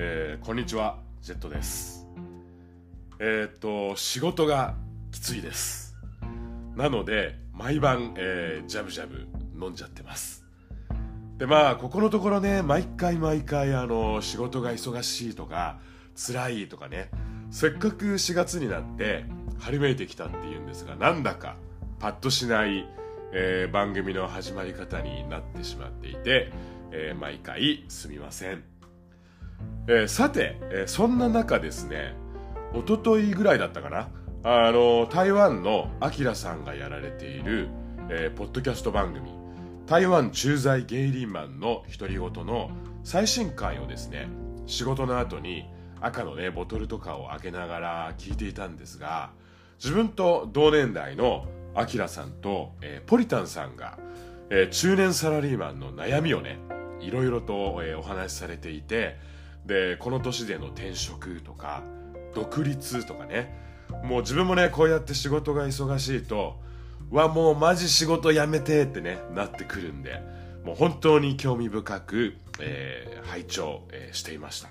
えー、こんにちは、ジェットです。えー、っと、仕事がきついです。なので、毎晩、えー、ジャブジャブ飲んじゃってます。で、まあ、ここのところね、毎回毎回、あの、仕事が忙しいとか、辛いとかね、せっかく4月になって、張りめいてきたっていうんですが、なんだか、パッとしない、えー番組の始まり方になってしまっていて、えー毎回すみません。えーさて、えーそんな中ですね、一昨日ぐらいだったかな、あの、台湾のアキラさんがやられている、えーポッドキャスト番組、台湾駐在ゲイリーマンの独り言の最新回をですね、仕事の後に赤のね、ボトルとかを開けながら聞いていたんですが、自分と同年代のアキラさんと、えーポリタンさんが、えー中年サラリーマンの悩みをね、いろいろと、えーお話しされていて、で、この年での転職とか、独立とかね、もう自分もね、こうやって仕事が忙しいと、わ、もうマジ仕事辞めてってね、なってくるんで、もう本当に興味深く、えー拝聴、えーしていました。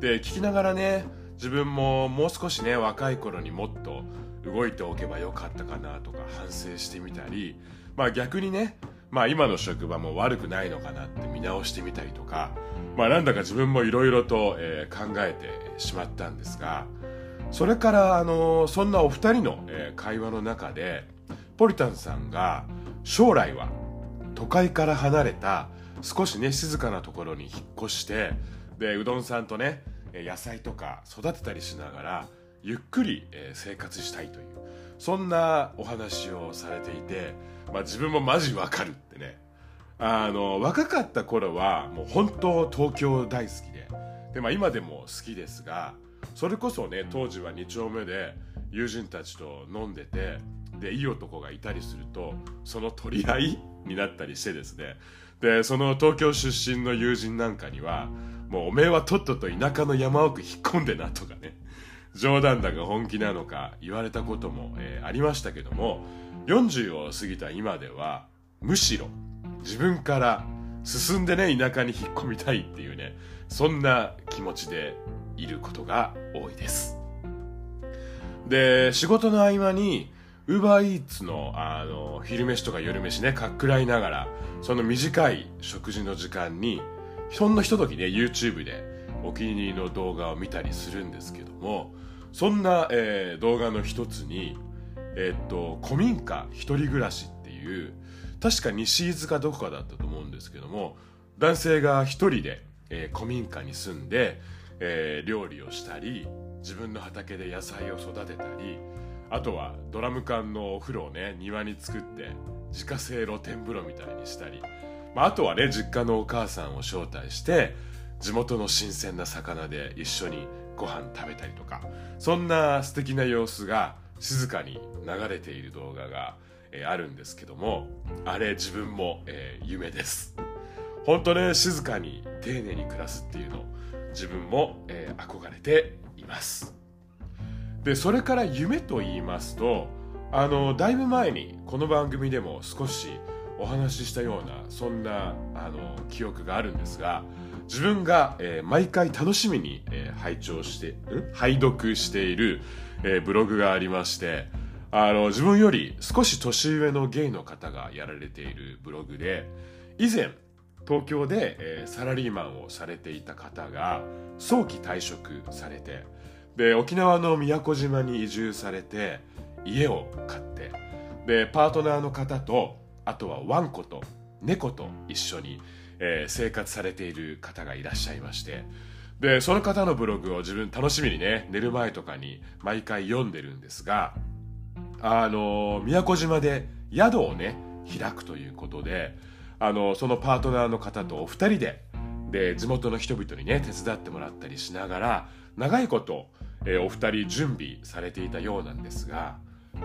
で、聞きながらね、自分ももう少しね、若い頃にもっと動いておけばよかったかなとか反省してみたり、まあ逆にね、まあ今の職場も悪くないのかなって見直してみたりとか、まあなんだか自分もいろいろと、えー考えてしまったんですが、それから、あのそんなお二人の、えー会話の中で、ポリタンさんが将来は都会から離れた少しね静かなところに引っ越してでうどんさんとね野菜とか育てたりしながらゆっくり、生活したいという。そんなお話をされていて、まあ、自分もマジわかるってね。あの若かった頃はもう本当東京大好きで。で、まあ、今でも好きですがそれこそね当時は2丁目で友人たちと飲んでてでいい男がいたりするとその取り合いになったりしてですね。でその東京出身の友人なんかにはもうおめえはとっとと田舎の山奥引っ込んでなとかね冗談だか本気なのか言われたことも、えーありましたけども40を過ぎた今ではむしろ自分から進んでね田舎に引っ込みたいっていうねそんな気持ちでいることが多いです。で仕事の合間にウーバーイーツのあの昼飯とか夜飯ねかっくらいながらその短い食事の時間にほんのひとときね YouTube でお気に入りの動画を見たりするんですけどもそんな、えー動画の一つにえーっと古民家一人暮らしっていう確か西伊豆かどこかだったと思うんですけども男性が一人で、えー古民家に住んで、えー料理をしたり自分の畑で野菜を育てたりあとはドラム缶のお風呂をね庭に作って自家製露天風呂みたいにしたり、まあ、あとはね実家のお母さんを招待して地元の新鮮な魚で一緒にご飯食べたりとか。そんな素敵な様子が静かに流れている動画が、えーあるんですけどもあれ自分も、えー夢です。本当ね静かに丁寧に暮らすっていうの自分も、えー憧れています。でそれから夢と言いますとあのだいぶ前にこの番組でも少しお話ししたようなそんなあの記憶があるんですが自分が、えー毎回楽しみに、えー拝聴して拝読している、えーブログがありましてあの自分より少し年上のゲイの方がやられているブログで以前東京で、えーサラリーマンをされていた方が早期退職されてで沖縄の宮古島に移住されて家を買ってでパートナーの方とあとはワンコと猫と一緒に、えー生活されている方がいらっしゃいまして。でその方のブログを自分楽しみにね寝る前とかに毎回読んでるんですがあの宮古島で宿をね開くということであのそのパートナーの方とお二人でで地元の人々にね手伝ってもらったりしながら長いこと、えーお二人準備されていたようなんですが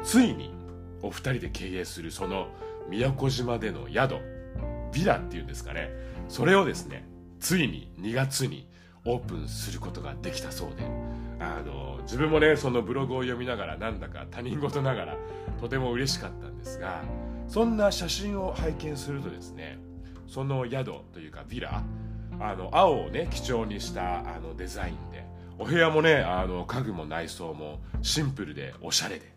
ついにお二人で経営するその宮古島での宿ビラっていうんですかね。それをですねついに2月にオープンすることができたそうで。あの自分もねそのブログを読みながらなんだか他人事ながらとても嬉しかったんですがそんな写真を拝見するとですねその宿というかビラあの青をね基調にしたあのデザインでお部屋もねあの家具も内装もシンプルでおしゃれで。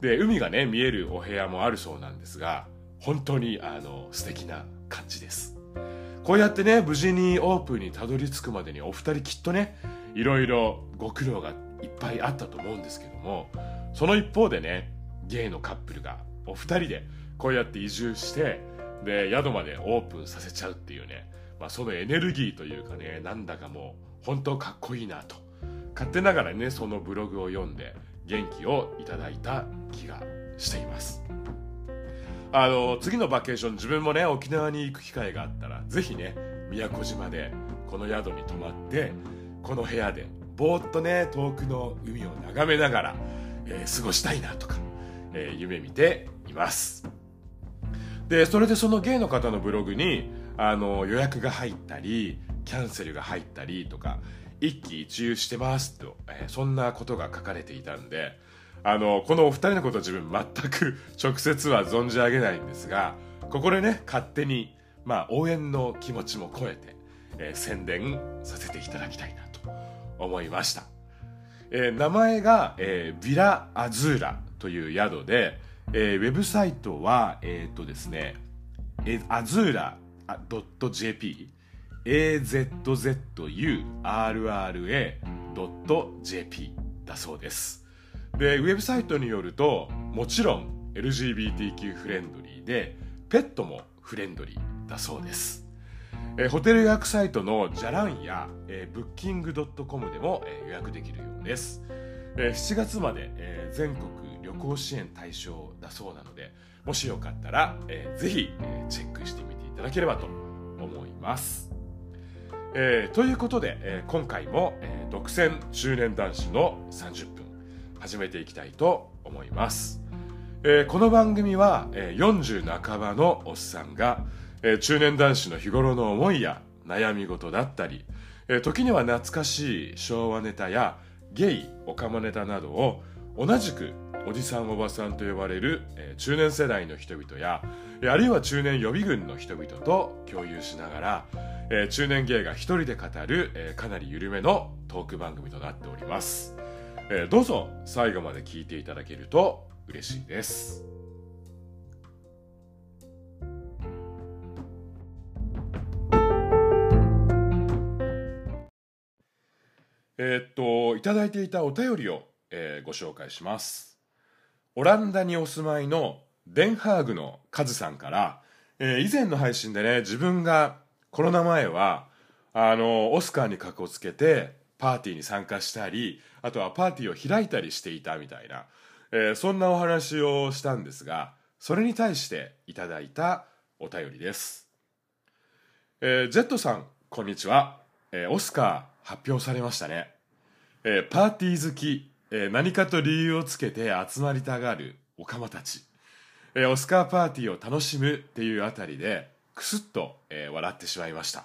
で海がね見えるお部屋もあるそうなんですが本当にあの素敵な感じです。こうやってね無事にオープンにたどり着くまでにお二人きっとねいろいろご苦労がいっぱいあったと思うんですけどもその一方でねゲイのカップルがお二人でこうやって移住してで宿までオープンさせちゃうっていうね、まあ、そのエネルギーというかねなんだかもう本当かっこいいなと。勝手ながらねそのブログを読んで元気をいただいた気がしています。あの次のバケーション自分もね沖縄に行く機会があったらぜひね宮古島でこの宿に泊まってこの部屋でぼーっとね遠くの海を眺めながら、えー、過ごしたいなとか、えー、夢見ています。でそれでそのゲイの方のブログにあの予約が入ったりキャンセルが入ったりとか一喜一憂してますと、えー、そんなことが書かれていたんであのこのお二人のことは自分全く直接は存じ上げないんですがここでね勝手に、まあ、応援の気持ちも込めて、えー、宣伝させていただきたいなと思いました、えー、名前が、えー、ビラ・アズーラという宿で、えー、ウェブサイトはえっ、とですねアズーラ .jp azzurra.jp だそうです。で、ウェブサイトによると、もちろん LGBTQ フレンドリーで、ペットもフレンドリーだそうです。えホテル予約サイトのじゃらんや、えー、booking.com でも、えー、予約できるようです。えー、7月まで、えー、全国旅行支援対象だそうなので、もしよかったら、えー、ぜひ、えー、チェックしてみていただければと思います。えー、ということで、えー、今回も、えー、独占中年男子の30分始めていきたいと思います、えー、この番組は、え、40半ばのおっさんが、え、中年男子の日頃の思いや悩み事だったり、え、時には懐かしい昭和ネタやゲイオカマネタなどを同じくおじさんおばさんと呼ばれる、え、中年世代の人々やあるいは中年予備軍の人々と共有しながらえ、中年芸が一人で語る、え、かなり緩めのトーク番組となっております、えー、どうぞ最後まで聞いていただけると嬉しいです。えー、っといただいていたお便りを、えー、ご紹介します。オランダにお住まいのデンハーグのカズさんから、えー、以前の配信でね自分がコロナ前はあのオスカーにかこつけてパーティーに参加したりあとはパーティーを開いたりしていたみたいな、えー、そんなお話をしたんですがそれに対していただいたお便りです、えー、ジェットさんこんにちは、えー、オスカー発表されましたね、えー、パーティー好き、えー、何かと理由をつけて集まりたがるオカマたち、えー、オスカーパーティーを楽しむっていうあたりでくすっと、えー、笑ってしまいました、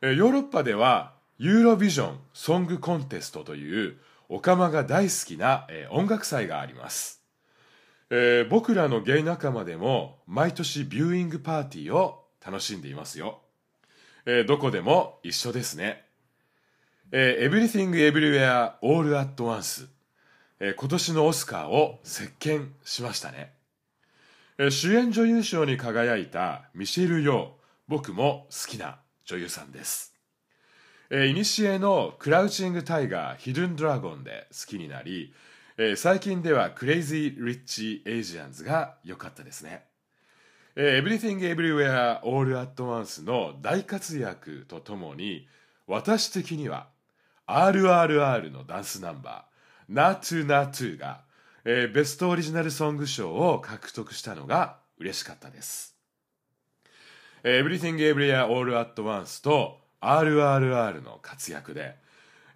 えー、ヨーロッパではユーロビジョンソングコンテストというオカマが大好きな、えー、音楽祭があります、えー、僕らのゲイ仲間でも毎年ビューイングパーティーを楽しんでいますよ、えー、どこでも一緒ですね、えー、Everything Everywhere All at Once、えー、今年のオスカーを席巻しましたね。え主演女優賞に輝いたミシェル・ヨー僕も好きな女優さんです。えいにしえの Crouching Tiger, Hidden Dragon で好きになりえ最近では Crazy Rich Asians が良かったですね Everything Everywhere All at Once の大活躍とともに私的には RRR のダンスナンバー Naatu Naatu がえー、 Best Original Song 賞を獲得したのが嬉しかったです。えー、Everything Everywhere All at Once と RRR の活躍で、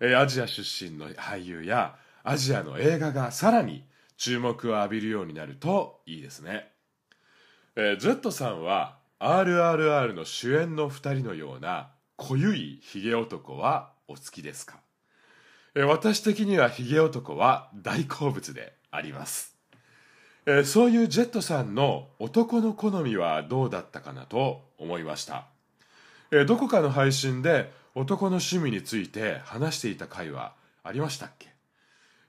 えー、アジア出身の俳優やアジアの映画がさらに注目を浴びるようになるといいですね。えー、ジェットさんは RRR の主演の2人のような濃ゆいヒゲ男はお好きですか、えー、私的にはヒゲ男は大好物であります、えー、そういうジェットさんの男の好みはどうだったかなと思いました、えどこかの配信で男の趣味について話していた回はありましたっけ、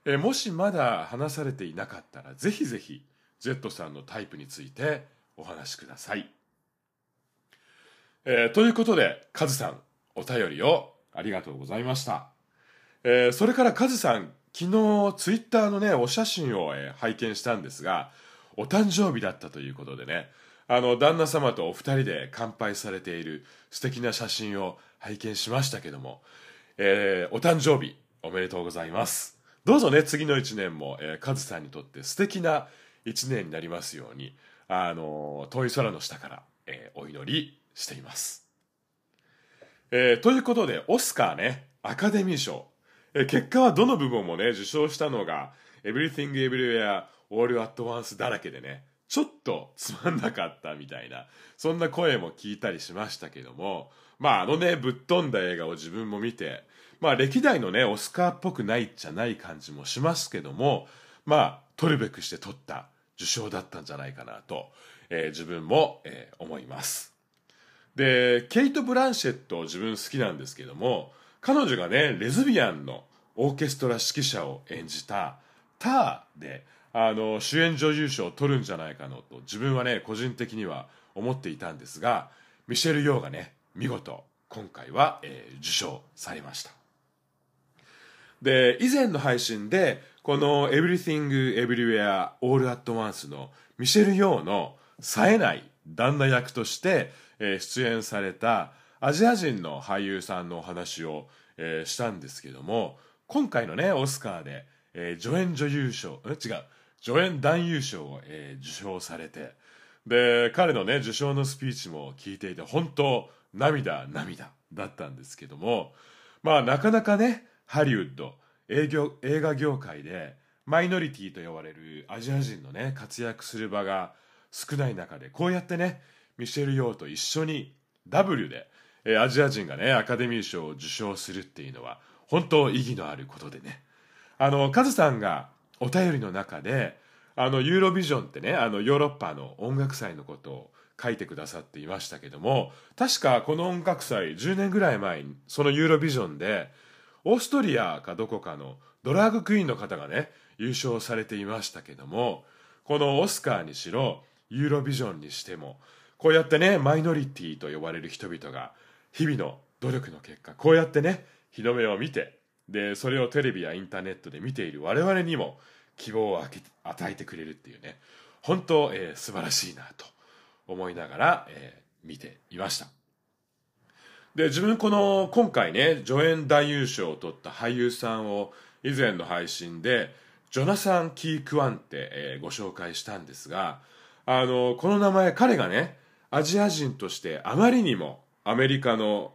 えもしまだ話されていなかったらぜひぜひ Z さんのタイプについてお話しください。えーということで、カズさん、お便りをありがとうございました。えーそれからカズさん、昨日ツイッターのね、お写真を、えー拝見したんですが、お誕生日だったということでね、あの、旦那様とお二人で乾杯されている素敵な写真を拝見しましたけども、えーお誕生日おめでとうございます。どうぞね、次の一年も、えーカズさんにとって素敵な一年になりますように、あの、遠い空の下から、えーお祈りしています。えーということで、オスカーね、アカデミー賞。えー結果はどの部門もね、受賞したのが、Everything Everywhere All at Once だらけでね、ちょっとつまんなかったみたいな、そんな声も聞いたりしましたけども、まああのね、ぶっ飛んだ映画を自分も見て、まあ歴代のね、オスカーっぽくないじゃない感じもしますけども、まあ、取るべくして取った受賞だったんじゃないかなと、えー自分も、えー思います。でケイト・ブランシェット自分好きなんですけども彼女がねレズビアンのオーケストラ指揮者を演じた「ター」であの主演女優賞を取るんじゃないかのと自分はね個人的には思っていたんですがミシェル・ヨーがね見事今回は、えー受賞されました。で以前の配信でこの「Everything Everywhere All at Once」のミシェル・ヨーの冴えない旦那役として、えー出演されたアジア人の俳優さんのお話を、えーしたんですけども今回のねオスカーで、えー助演女優賞違う。助演男優賞を、えー受賞されてで彼のね受賞のスピーチも聞いていて本当涙涙だったんですけどもまあなかなかねハリウッド営業映画業界でマイノリティと呼ばれるアジア人のね活躍する場が少ない中でこうやってねミシェル・ヨーと一緒に W で、えーアジア人がねアカデミー賞を受賞するっていうのは本当意義のあることでね。あのカズさんがお便りの中であのユーロビジョンってねあのヨーロッパの音楽祭のことを書いてくださっていましたけども確かこの音楽祭10年ぐらい前にそのユーロビジョンでオーストリアかどこかのドラァグクイーンの方がね優勝されていましたけどもこのオスカーにしろユーロビジョンにしてもこうやってねマイノリティと呼ばれる人々が日々の努力の結果こうやってね日の目を見てでそれをテレビやインターネットで見ている我々にも希望を与えてくれるっていうね。本当、えー素晴らしいなと思いながら、えー見ていました。で自分この今回ね助演男優賞を取った俳優さんを以前の配信でジョナサン・キー・クワンって、えーご紹介したんですがあのこの名前彼がねアジア人としてあまりにもアメリカの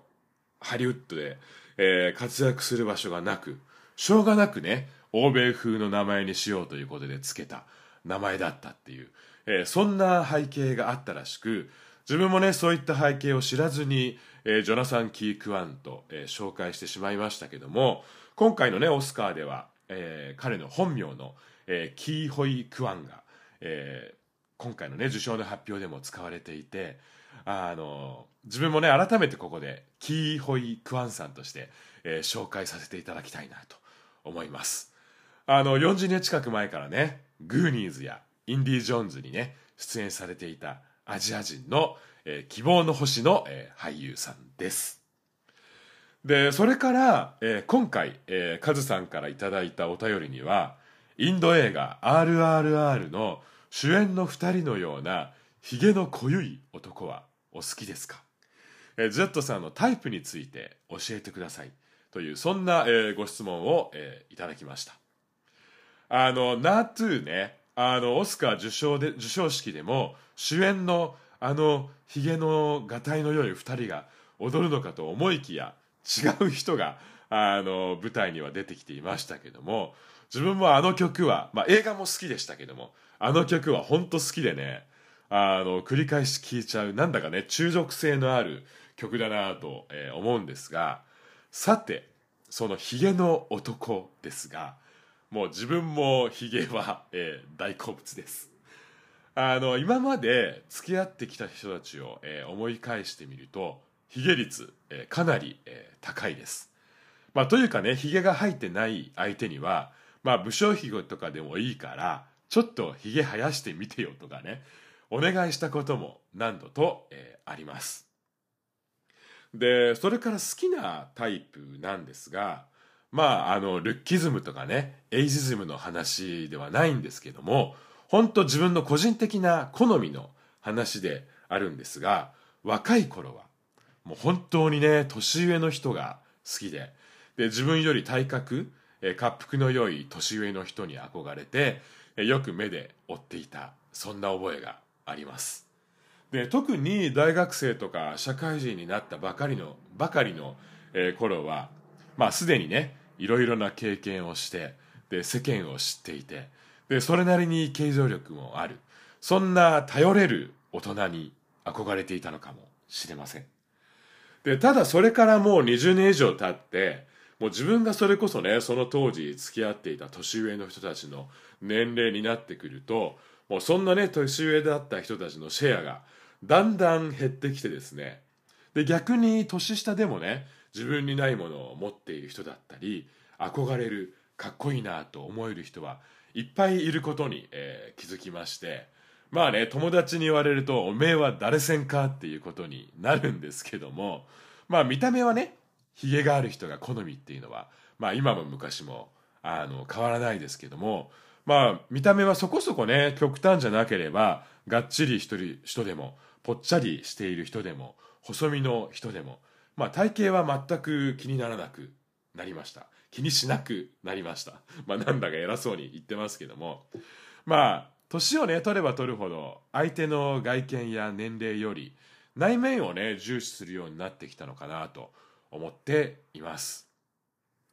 ハリウッドで、えー活躍する場所がなくしょうがなくね欧米風の名前にしようということでつけた名前だったっていう、えーそんな背景があったらしく自分もねそういった背景を知らずに、えージョナサン・キー・クワンと、えー紹介してしまいましたけども今回のねオスカーでは、えー彼の本名の、えーキー・ホイ・クワンが、えー今回のね受賞の発表でも使われていてあの自分もね改めてここでキー・ホイ・クワンさんとして、えー紹介させていただきたいなと思います。あの40年近く前からねグーニーズやインディ・ジョーンズにね出演されていたアジア人の、えー希望の星の、えー俳優さんです。でそれから、えー今回、えーカズさんからいただいたお便りにはインド映画「RRR」の主演の2人のようなひげの濃ゆい男はお好きですか、えー、Z さんのタイプについて教えてください。というそんな、えーご質問を、えーいただきました。あのナートゥーねあのオスカー受賞で授賞式でも主演のあのひげのがたいの良い2人が踊るのかと思いきや違う人があの舞台には出てきていましたけども自分もあの曲は、まあ、映画も好きでしたけどもあの曲は本当好きでねあの繰り返し聴いちゃうなんだかね中毒性のある曲だなと、思うんですがさてそのヒゲの男ですがもう自分もヒゲは、えー大好物ですあの今まで付き合ってきた人たちを、えー思い返してみるとヒゲ率、えー、かなり、えー、高いです。まあ、というかね、ヒゲが生えてない相手には、まあ、武将ヒゲとかでもいいから、ちょっとヒゲ生やしてみてよとかね、お願いしたことも何度と、えー、あります。で、それから好きなタイプなんですが、まあ、あの、ルッキズムとかね、エイジズムの話ではないんですけども、本当自分の個人的な好みの話であるんですが、若い頃は、もう本当にね、年上の人が好きで、で、自分より体格、え滑腹の良い年上の人に憧れて、よく目で追っていた、そんな覚えがあります。で、特に大学生とか社会人になったばかりの、ばかりの、え頃は、まあすでにね、いろいろな経験をして、で、世間を知っていて、で、それなりに経常力もある。そんな頼れる大人に憧れていたのかもしれません。で、ただそれからもう20年以上経って、もう自分がそれこそね、その当時付き合っていた年上の人たちの年齢になってくると、もうそんなね、年上だった人たちのシェアがだんだん減ってきてですね、で、逆に年下でもね、自分にないものを持っている人だったり、憧れる、かっこいいなと思える人はいっぱいいることに、えー、気づきまして、まあね、友達に言われると、おめえは誰せんかっていうことになるんですけども、まあ見た目はね、ヒゲがある人が好みっていうのは、まあ今も昔も、あの、変わらないですけども、まあ見た目はそこそこね、極端じゃなければ、がっちり一人、人でも、ぽっちゃりしている人でも、細身の人でも、まあ体型は全く気にならなくなりました。気にしなくなりました。まあなんだか偉そうに言ってますけども、まあ年をね、取れば取るほど、相手の外見や年齢より、内面をね、重視するようになってきたのかなと思っています。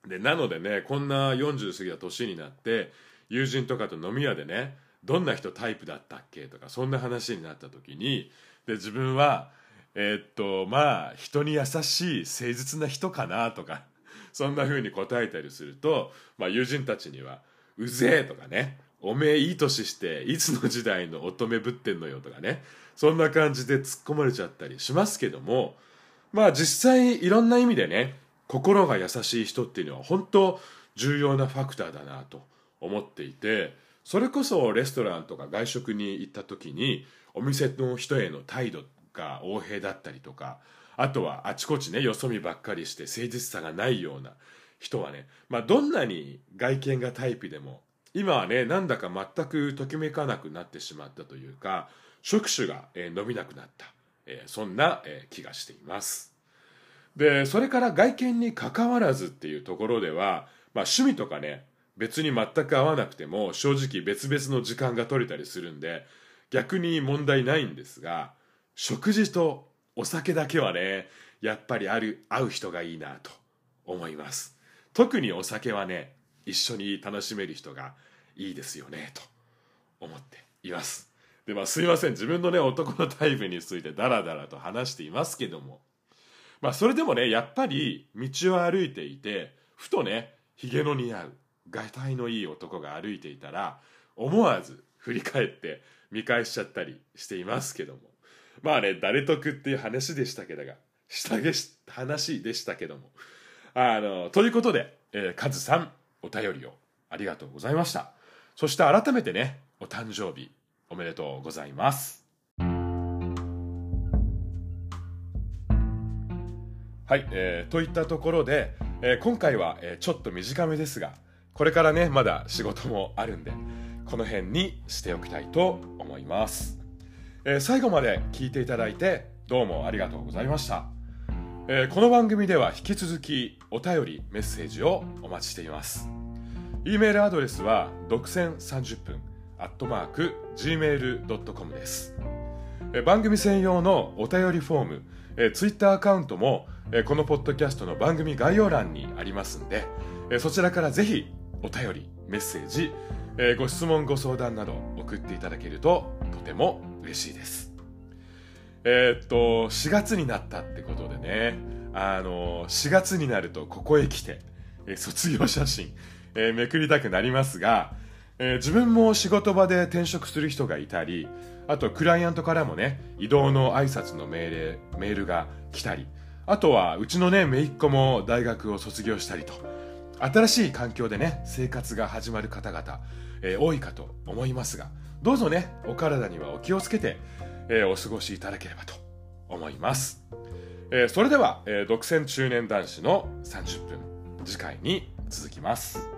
で、なのでね、こんな40過ぎた年になって、友人とかと飲み屋でね、どんな人タイプだったっけとか、そんな話になった時に、で、自分は、えー、っと、まあ、人に優しい、誠実な人かなとか、そんな風に答えたりすると、まあ、友人たちには、うぜえとかね、おめえいい年していつの時代の乙女ぶってんのよとかねそんな感じで突っ込まれちゃったりしますけどもまあ実際いろんな意味でね心が優しい人っていうのは本当重要なファクターだなと思っていてそれこそレストランとか外食に行った時にお店の人への態度が横柄だったりとかあとはあちこちねよそ見ばっかりして誠実さがないような人はねまあどんなに外見がタイプでも今はねなんだか全くときめかなくなってしまったというか触手が、えー、伸びなくなった、えー、そんな、えー、気がしています。でそれから外見にかかわらずっていうところでは、まあ、趣味とかね別に全く合わなくても正直別々の時間が取れたりするんで逆に問題ないんですが食事とお酒だけはねやっぱりある合う人がいいなと思います。特にお酒はね一緒に楽しめる人がいいですよねと思っています。でまあすいません。自分のね男のタイプについてダラダラと話していますけども。まあそれでもねやっぱり道を歩いていてふとねひげの似合う。がたいのいい男が歩いていたら思わず振り返って見返しちゃったりしていますけどもまあね誰得っていう話でしたけどが下げし話でしたけどもあのということで、えー、カズさんお便りをありがとうございました。そして改めてね、お誕生日おめでとうございます。はい、えー、といったところで、えー、今回は、えー、ちょっと短めですが、これからね、まだ仕事もあるんで、この辺にしておきたいと思います。えー、最後まで聞いていただいて、どうもありがとうございました。えー、この番組では引き続きお便りメッセージをお待ちしています e メールアドレスは独占30分アットマーク gmail.com です、えー、番組専用のお便りフォーム、えー、ツイッターアカウントも、えー、このポッドキャストの番組概要欄にありますんで、えー、そちらからぜひお便りメッセージ、えー、ご質問ご相談など送っていただけるととても嬉しいです。えー、っと、4月になったってことでね、あの、4月になるとここへ来て、え卒業写真、え、めくりたくなりますが、え、自分も仕事場で転職する人がいたり、あとクライアントからもね、移動の挨拶の命令、メールが来たり、あとはうちのね姪っ子も大学を卒業したりと新しい環境でね生活が始まる方々、えー、多いかと思いますがどうぞねお体にはお気をつけて、えー、お過ごしいただければと思います、えー、それでは、え独占中年男子の30分次回に続きます。